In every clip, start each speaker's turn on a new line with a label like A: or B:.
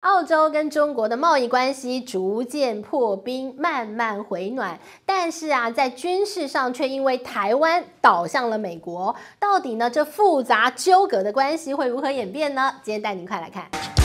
A: 澳洲跟中国的贸易关系逐渐破冰，慢慢回暖，但是啊，在军事上却因为台湾倒向了美国，到底呢，这复杂纠葛的关系会如何演变呢？今天带您快来看。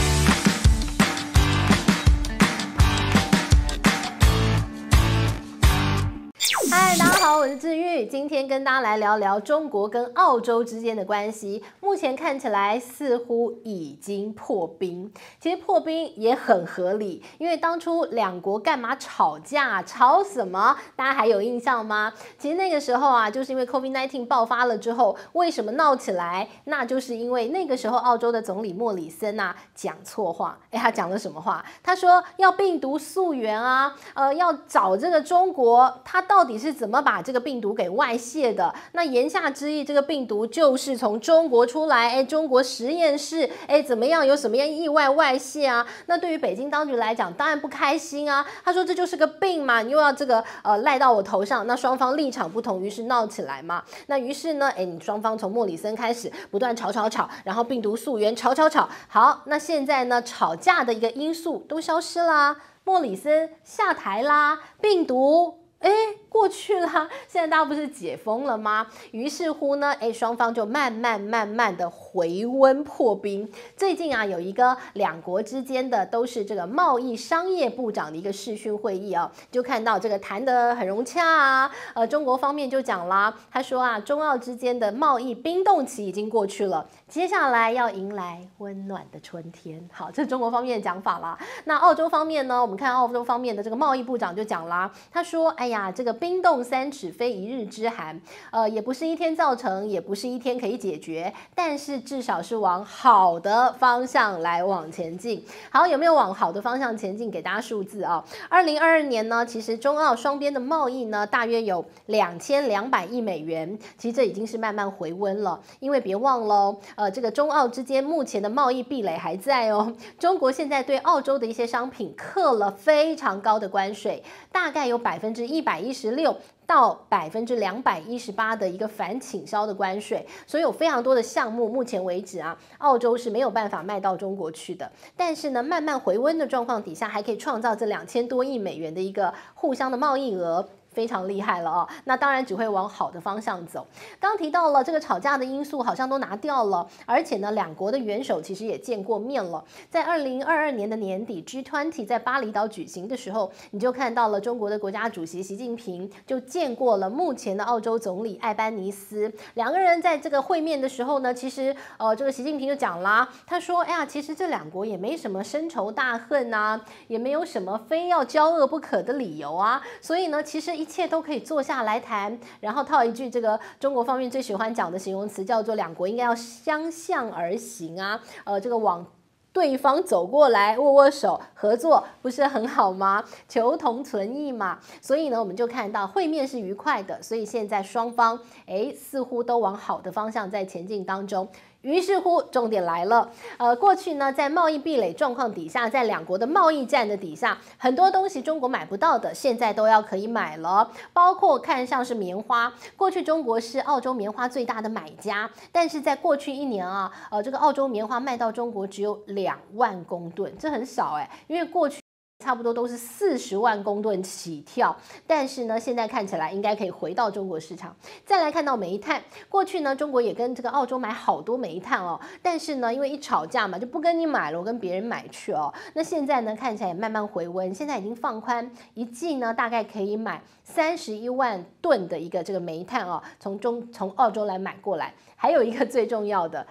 A: 我是志玉，今天跟大家来聊聊中国跟澳洲之间的关系。目前看起来似乎已经破冰，其实破冰也很合理，因为当初两国干嘛吵架？吵什么？大家还有印象吗？其实那个时候啊，就是因为 COVID-19 爆发了之后，为什么闹起来？那就是因为那个时候澳洲的总理莫里森啊讲错话。哎，他讲了什么话？他说要病毒溯源啊，呃，要找这个中国，他到底。是怎么把这个病毒给外泄的？那言下之意，这个病毒就是从中国出来，哎，中国实验室，哎，怎么样？有什么样意外外泄啊？那对于北京当局来讲，当然不开心啊。他说这就是个病嘛，你又要这个呃赖到我头上。那双方立场不同，于是闹起来嘛。那于是呢，哎，你双方从莫里森开始不断吵吵吵，然后病毒溯源，吵吵吵。好，那现在呢，吵架的一个因素都消失啦，莫里森下台啦，病毒。哎，过去了，现在大家不是解封了吗？于是乎呢，哎，双方就慢慢慢慢的回温破冰。最近啊，有一个两国之间的都是这个贸易商业部长的一个视讯会议啊，就看到这个谈得很融洽啊。呃，中国方面就讲啦，他说啊，中澳之间的贸易冰冻期已经过去了，接下来要迎来温暖的春天。好，这是中国方面的讲法啦。那澳洲方面呢，我们看澳洲方面的这个贸易部长就讲啦，他说，哎。哎呀，这个冰冻三尺非一日之寒，呃，也不是一天造成，也不是一天可以解决，但是至少是往好的方向来往前进。好，有没有往好的方向前进？给大家数字啊，二零二二年呢，其实中澳双边的贸易呢，大约有两千两百亿美元，其实这已经是慢慢回温了。因为别忘了，呃，这个中澳之间目前的贸易壁垒还在哦。中国现在对澳洲的一些商品课了非常高的关税，大概有百分之一。一百一十六到百分之两百一十八的一个反倾销的关税，所以有非常多的项目，目前为止啊，澳洲是没有办法卖到中国去的。但是呢，慢慢回温的状况底下，还可以创造这两千多亿美元的一个互相的贸易额。非常厉害了哦，那当然只会往好的方向走。刚提到了这个吵架的因素好像都拿掉了，而且呢，两国的元首其实也见过面了。在二零二二年的年底，G20 在巴厘岛举行的时候，你就看到了中国的国家主席习近平就见过了目前的澳洲总理艾班尼斯。两个人在这个会面的时候呢，其实呃，这个习近平就讲啦，他说：“哎呀，其实这两国也没什么深仇大恨呐，也没有什么非要交恶不可的理由啊，所以呢，其实一。”一切都可以坐下来谈，然后套一句这个中国方面最喜欢讲的形容词，叫做两国应该要相向而行啊，呃，这个往对方走过来握握手合作，不是很好吗？求同存异嘛。所以呢，我们就看到会面是愉快的，所以现在双方诶似乎都往好的方向在前进当中。于是乎，重点来了。呃，过去呢，在贸易壁垒状况底下，在两国的贸易战的底下，很多东西中国买不到的，现在都要可以买了。包括看像是棉花，过去中国是澳洲棉花最大的买家，但是在过去一年啊，呃，这个澳洲棉花卖到中国只有两万公吨，这很少哎，因为过去。差不多都是四十万公吨起跳，但是呢，现在看起来应该可以回到中国市场。再来看到煤炭，过去呢，中国也跟这个澳洲买好多煤炭哦，但是呢，因为一吵架嘛，就不跟你买了，我跟别人买去哦。那现在呢，看起来也慢慢回温，现在已经放宽，一季呢大概可以买三十一万吨的一个这个煤炭哦，从中从澳洲来买过来。还有一个最重要的。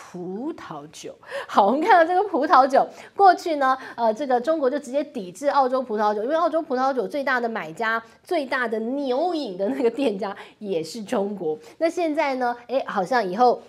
A: 葡萄酒，好，我们看到这个葡萄酒，过去呢，呃，这个中国就直接抵制澳洲葡萄酒，因为澳洲葡萄酒最大的买家、最大的牛饮的那个店家也是中国。那现在呢，哎，好像以后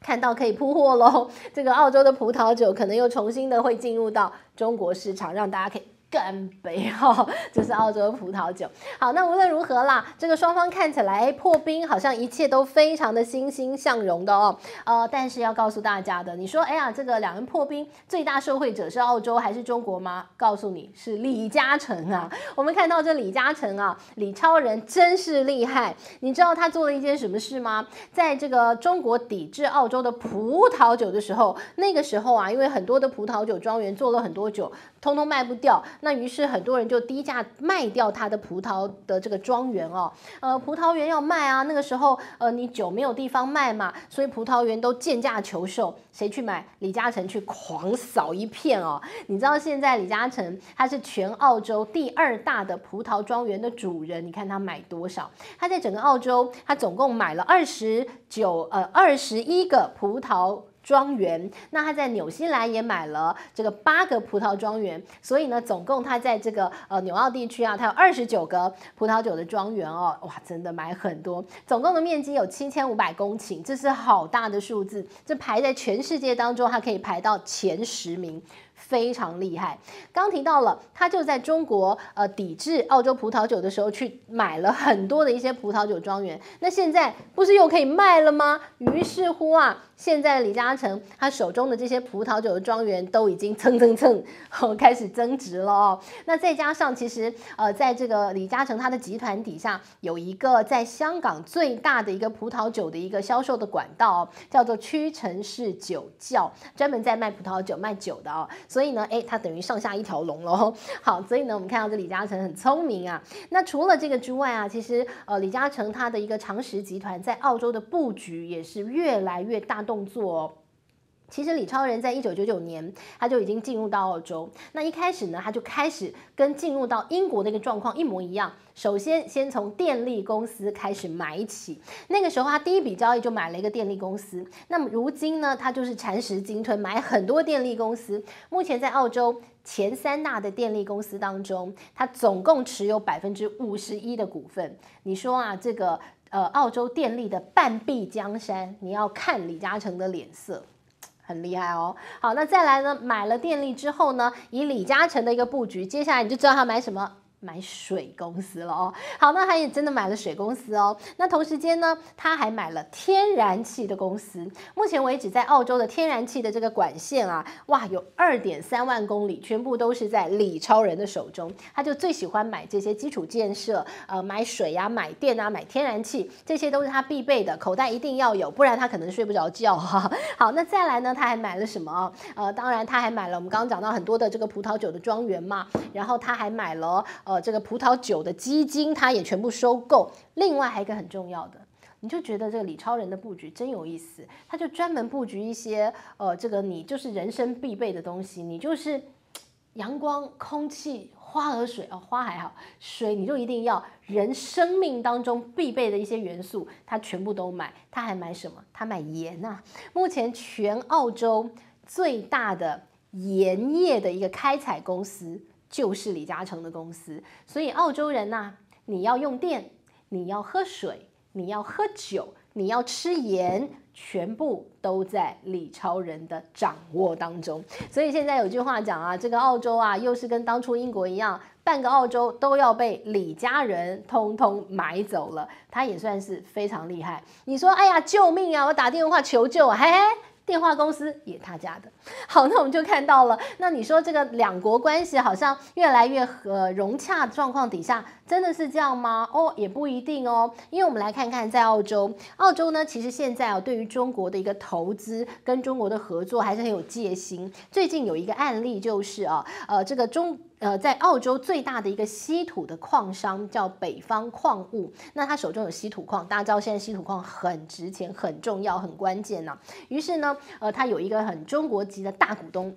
A: 看到可以铺货喽，这个澳洲的葡萄酒可能又重新的会进入到中国市场，让大家可以。干杯哈！这是澳洲葡萄酒。好，那无论如何啦，这个双方看起来破冰，好像一切都非常的欣欣向荣的哦。呃，但是要告诉大家的，你说，哎呀，这个两人破冰，最大受惠者是澳洲还是中国吗？告诉你是李嘉诚啊。我们看到这李嘉诚啊，李超人真是厉害。你知道他做了一件什么事吗？在这个中国抵制澳洲的葡萄酒的时候，那个时候啊，因为很多的葡萄酒庄园做了很多酒，通通卖不掉。那于是很多人就低价卖掉他的葡萄的这个庄园哦，呃，葡萄园要卖啊，那个时候呃，你酒没有地方卖嘛，所以葡萄园都贱价求售，谁去买？李嘉诚去狂扫一片哦。你知道现在李嘉诚他是全澳洲第二大的葡萄庄园的主人，你看他买多少？他在整个澳洲，他总共买了二十九呃二十一个葡萄。庄园，那他在纽西兰也买了这个八个葡萄庄园，所以呢，总共他在这个呃纽澳地区啊，他有二十九个葡萄酒的庄园哦，哇，真的买很多，总共的面积有七千五百公顷，这是好大的数字，这排在全世界当中，它可以排到前十名。非常厉害，刚提到了，他就在中国呃抵制澳洲葡萄酒的时候去买了很多的一些葡萄酒庄园，那现在不是又可以卖了吗？于是乎啊，现在李嘉诚他手中的这些葡萄酒的庄园都已经蹭蹭蹭 开始增值了哦。那再加上其实呃，在这个李嘉诚他的集团底下有一个在香港最大的一个葡萄酒的一个销售的管道哦，叫做屈臣氏酒窖，专门在卖葡萄酒卖酒的哦。所以呢，诶，他等于上下一条龙喽。好，所以呢，我们看到这李嘉诚很聪明啊。那除了这个之外啊，其实呃，李嘉诚他的一个长实集团在澳洲的布局也是越来越大动作。其实李超人在一九九九年他就已经进入到澳洲，那一开始呢，他就开始跟进入到英国的一个状况一模一样。首先，先从电力公司开始买起，那个时候他第一笔交易就买了一个电力公司。那么如今呢，他就是蚕食鲸吞，买很多电力公司。目前在澳洲前三大的电力公司当中，他总共持有百分之五十一的股份。你说啊，这个呃，澳洲电力的半壁江山，你要看李嘉诚的脸色。很厉害哦，好，那再来呢？买了电力之后呢，以李嘉诚的一个布局，接下来你就知道他买什么。买水公司了哦，好，那他也真的买了水公司哦。那同时间呢，他还买了天然气的公司。目前为止，在澳洲的天然气的这个管线啊，哇，有二点三万公里，全部都是在李超人的手中。他就最喜欢买这些基础建设，呃，买水呀、买电啊、买天然气，这些都是他必备的，口袋一定要有，不然他可能睡不着觉哈。好，那再来呢，他还买了什么？呃，当然他还买了我们刚刚讲到很多的这个葡萄酒的庄园嘛，然后他还买了呃。这个葡萄酒的基金，他也全部收购。另外还有一个很重要的，你就觉得这个李超人的布局真有意思，他就专门布局一些呃，这个你就是人生必备的东西，你就是 阳光、空气、花和水哦，花还好，水你就一定要，人生命当中必备的一些元素，他全部都买。他还买什么？他买盐呐、啊。目前全澳洲最大的盐业的一个开采公司。就是李嘉诚的公司，所以澳洲人呐、你要用电，你要喝水，你要喝酒，你要吃盐，全部都在李超人的掌握当中。所以现在有句话讲啊，这个澳洲啊，又是跟当初英国一样，半个澳洲都要被李家人通通买走了。他也算是非常厉害。你说，哎呀，救命啊！我打电话求救，嘿嘿。电话公司也他家的。好，那我们就看到了。那你说这个两国关系好像越来越和融洽状况底下，真的是这样吗？哦，也不一定哦。因为我们来看看，在澳洲，澳洲呢，其实现在啊，对于中国的一个投资跟中国的合作还是很有戒心。最近有一个案例就是啊，呃，这个中。呃，在澳洲最大的一个稀土的矿商叫北方矿物，那他手中有稀土矿，大家知道现在稀土矿很值钱、很重要、很关键呐。于是呢，呃，他有一个很中国籍的大股东。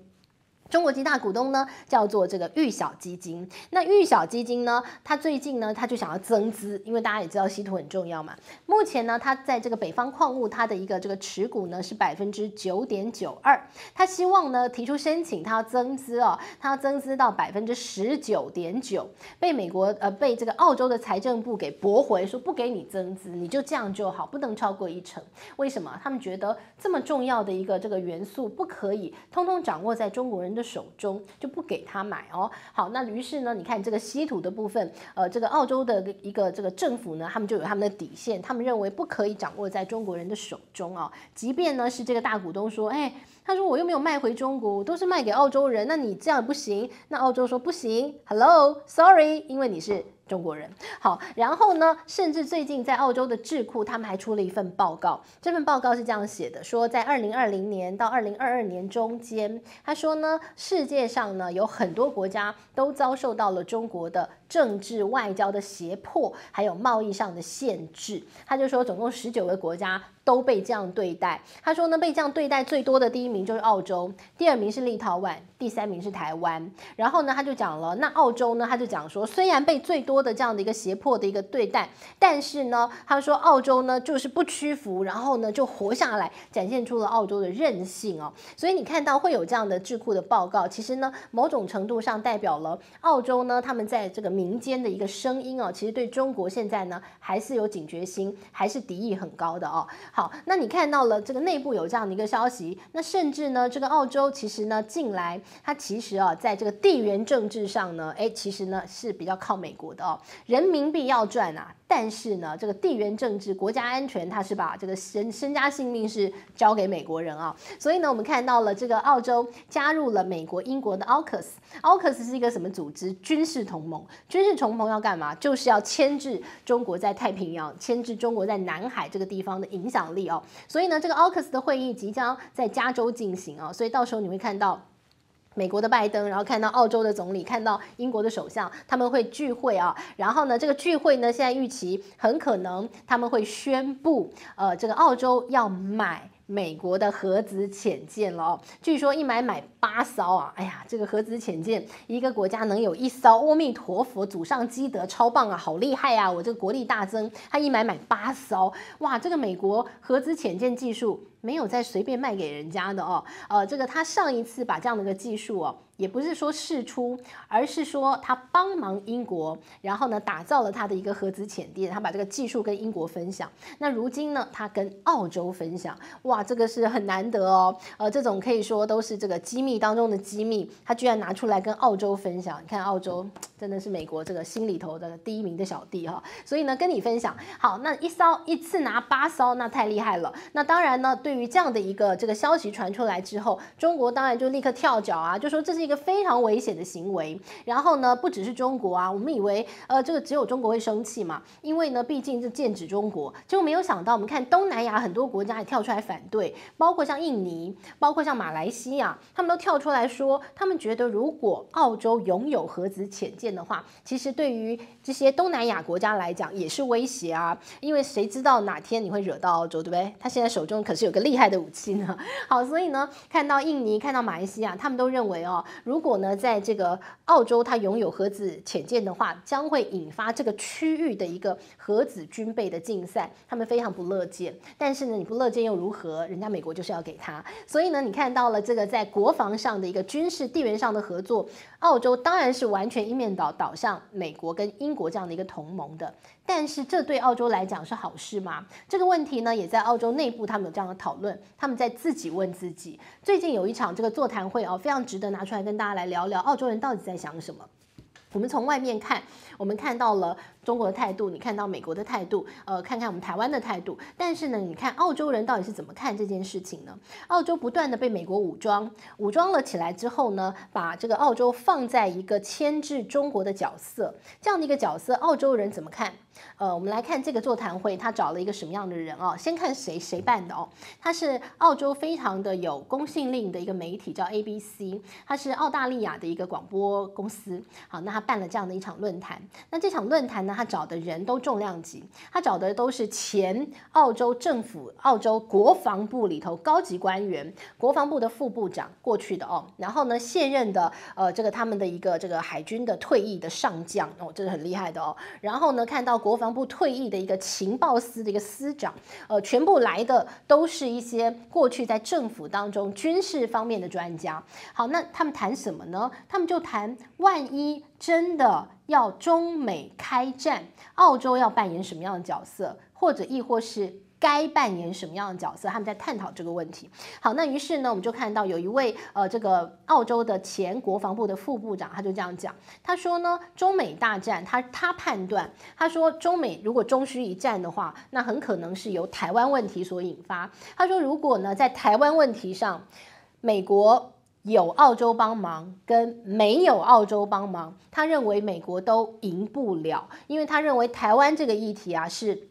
A: 中国籍大股东呢，叫做这个裕小基金。那裕小基金呢，他最近呢，他就想要增资，因为大家也知道稀土很重要嘛。目前呢，他在这个北方矿物，他的一个这个持股呢是百分之九点九二。他希望呢提出申请，他要增资哦，他要增资到百分之十九点九，被美国呃被这个澳洲的财政部给驳回，说不给你增资，你就这样就好，不能超过一成。为什么？他们觉得这么重要的一个这个元素不可以通通掌握在中国人的手中，就不给他买哦。好，那于是呢，你看这个稀土的部分，呃，这个澳洲的一个这个政府呢，他们就有他们的底线，他们认为不可以掌握在中国人的手中啊。即便呢是这个大股东说，哎，他说我又没有卖回中国，都是卖给澳洲人，那你这样不行。那澳洲说不行，Hello，Sorry，因为你是。中国人好，然后呢，甚至最近在澳洲的智库，他们还出了一份报告。这份报告是这样写的：说在二零二零年到二零二二年中间，他说呢，世界上呢有很多国家都遭受到了中国的政治外交的胁迫，还有贸易上的限制。他就说，总共十九个国家都被这样对待。他说呢，被这样对待最多的第一名就是澳洲，第二名是立陶宛，第三名是台湾。然后呢，他就讲了，那澳洲呢，他就讲说，虽然被最多的这样的一个胁迫的一个对待，但是呢，他说澳洲呢就是不屈服，然后呢就活下来，展现出了澳洲的韧性哦。所以你看到会有这样的智库的报告，其实呢某种程度上代表了澳洲呢他们在这个民间的一个声音哦，其实对中国现在呢还是有警觉心，还是敌意很高的哦。好，那你看到了这个内部有这样的一个消息，那甚至呢这个澳洲其实呢近来它其实啊在这个地缘政治上呢，哎其实呢是比较靠美国的哦。人民币要赚啊，但是呢，这个地缘政治、国家安全，它是把这个身身家性命是交给美国人啊。所以呢，我们看到了这个澳洲加入了美国、英国的 AUKUS。AUKUS 是一个什么组织？军事同盟。军事同盟要干嘛？就是要牵制中国在太平洋、牵制中国在南海这个地方的影响力哦。所以呢，这个 AUKUS 的会议即将在加州进行啊。所以到时候你会看到。美国的拜登，然后看到澳洲的总理，看到英国的首相，他们会聚会啊。然后呢，这个聚会呢，现在预期很可能他们会宣布，呃，这个澳洲要买。美国的核子潜舰了哦，据说一买买八艘啊！哎呀，这个核子潜舰，一个国家能有一艘，阿弥陀佛，祖上积德，超棒啊，好厉害啊！我这个国力大增，他一买买八艘，哇！这个美国核子潜舰技术没有再随便卖给人家的哦，呃，这个他上一次把这样的一个技术哦。也不是说事出，而是说他帮忙英国，然后呢打造了他的一个核子潜舰，他把这个技术跟英国分享。那如今呢，他跟澳洲分享，哇，这个是很难得哦。呃，这种可以说都是这个机密当中的机密，他居然拿出来跟澳洲分享。你看，澳洲真的是美国这个心里头的第一名的小弟哈。所以呢，跟你分享。好，那一艘一次拿八艘，那太厉害了。那当然呢，对于这样的一个这个消息传出来之后，中国当然就立刻跳脚啊，就说这是。一个非常危险的行为，然后呢，不只是中国啊，我们以为呃，这个只有中国会生气嘛，因为呢，毕竟是剑指中国，结果没有想到，我们看东南亚很多国家也跳出来反对，包括像印尼，包括像马来西亚，他们都跳出来说，他们觉得如果澳洲拥有核子潜舰的话，其实对于这些东南亚国家来讲也是威胁啊，因为谁知道哪天你会惹到澳洲，对不对？他现在手中可是有个厉害的武器呢。好，所以呢，看到印尼，看到马来西亚，他们都认为哦。如果呢，在这个澳洲，它拥有核子潜舰的话，将会引发这个区域的一个核子军备的竞赛，他们非常不乐见。但是呢，你不乐见又如何？人家美国就是要给他。所以呢，你看到了这个在国防上的一个军事地缘上的合作，澳洲当然是完全一面倒倒向美国跟英国这样的一个同盟的。但是这对澳洲来讲是好事吗？这个问题呢，也在澳洲内部他们有这样的讨论，他们在自己问自己。最近有一场这个座谈会啊，非常值得拿出来跟大家来聊聊，澳洲人到底在想什么？我们从外面看，我们看到了。中国的态度，你看到美国的态度，呃，看看我们台湾的态度，但是呢，你看澳洲人到底是怎么看这件事情呢？澳洲不断的被美国武装，武装了起来之后呢，把这个澳洲放在一个牵制中国的角色，这样的一个角色，澳洲人怎么看？呃，我们来看这个座谈会，他找了一个什么样的人啊？先看谁谁办的哦，他是澳洲非常的有公信力的一个媒体，叫 ABC，他是澳大利亚的一个广播公司。好，那他办了这样的一场论坛，那这场论坛呢？他找的人都重量级，他找的都是前澳洲政府、澳洲国防部里头高级官员，国防部的副部长过去的哦，然后呢，现任的呃这个他们的一个这个海军的退役的上将哦，这是很厉害的哦，然后呢，看到国防部退役的一个情报司的一个司长，呃，全部来的都是一些过去在政府当中军事方面的专家。好，那他们谈什么呢？他们就谈万一。真的要中美开战，澳洲要扮演什么样的角色，或者亦或是该扮演什么样的角色？他们在探讨这个问题。好，那于是呢，我们就看到有一位呃，这个澳洲的前国防部的副部长，他就这样讲，他说呢，中美大战，他他判断，他说中美如果终须一战的话，那很可能是由台湾问题所引发。他说，如果呢，在台湾问题上，美国有澳洲帮忙跟没有澳洲帮忙，他认为美国都赢不了，因为他认为台湾这个议题啊是。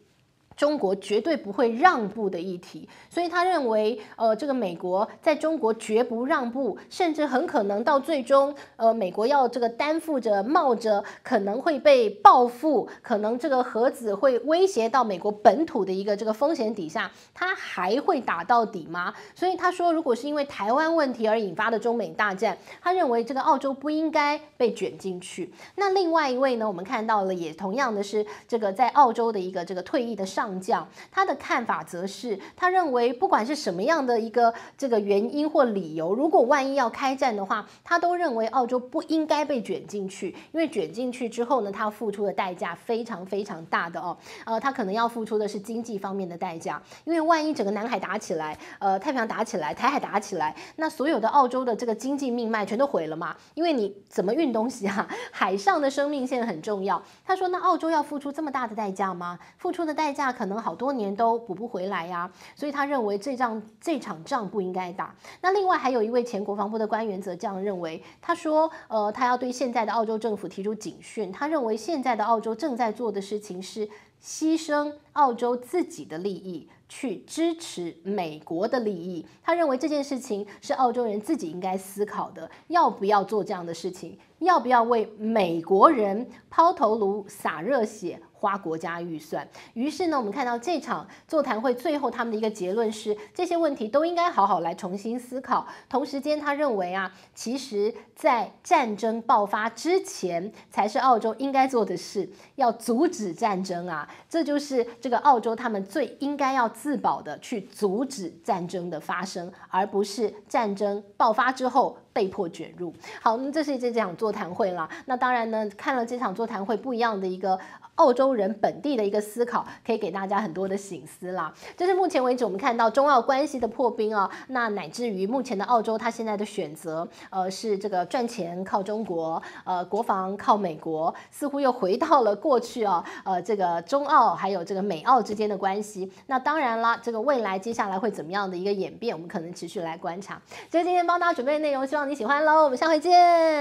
A: 中国绝对不会让步的议题，所以他认为，呃，这个美国在中国绝不让步，甚至很可能到最终，呃，美国要这个担负着冒着可能会被报复，可能这个核子会威胁到美国本土的一个这个风险底下，他还会打到底吗？所以他说，如果是因为台湾问题而引发的中美大战，他认为这个澳洲不应该被卷进去。那另外一位呢，我们看到了，也同样的是这个在澳洲的一个这个退役的上。上将他的看法则是，他认为不管是什么样的一个这个原因或理由，如果万一要开战的话，他都认为澳洲不应该被卷进去，因为卷进去之后呢，他付出的代价非常非常大的哦，呃，他可能要付出的是经济方面的代价，因为万一整个南海打起来，呃，太平洋打起来，台海打起来，那所有的澳洲的这个经济命脉全都毁了嘛，因为你怎么运东西啊？海上的生命线很重要。他说，那澳洲要付出这么大的代价吗？付出的代价。可能好多年都补不回来呀，所以他认为这仗这场仗不应该打。那另外还有一位前国防部的官员则这样认为，他说，呃，他要对现在的澳洲政府提出警讯。他认为现在的澳洲正在做的事情是牺牲澳洲自己的利益，去支持美国的利益。他认为这件事情是澳洲人自己应该思考的，要不要做这样的事情，要不要为美国人抛头颅洒热血。花国家预算，于是呢，我们看到这场座谈会最后他们的一个结论是，这些问题都应该好好来重新思考。同时间，他认为啊，其实，在战争爆发之前，才是澳洲应该做的事，要阻止战争啊，这就是这个澳洲他们最应该要自保的，去阻止战争的发生，而不是战争爆发之后。被迫卷入。好，那这是一这讲座座谈会啦。那当然呢，看了这场座谈会，不一样的一个澳洲人本地的一个思考，可以给大家很多的醒思啦。这是目前为止我们看到中澳关系的破冰啊，那乃至于目前的澳洲，它现在的选择，呃，是这个赚钱靠中国，呃，国防靠美国，似乎又回到了过去啊，呃，这个中澳还有这个美澳之间的关系。那当然啦，这个未来接下来会怎么样的一个演变，我们可能持续来观察。所以今天帮大家准备的内容，希望。你喜欢喽，我们下回见。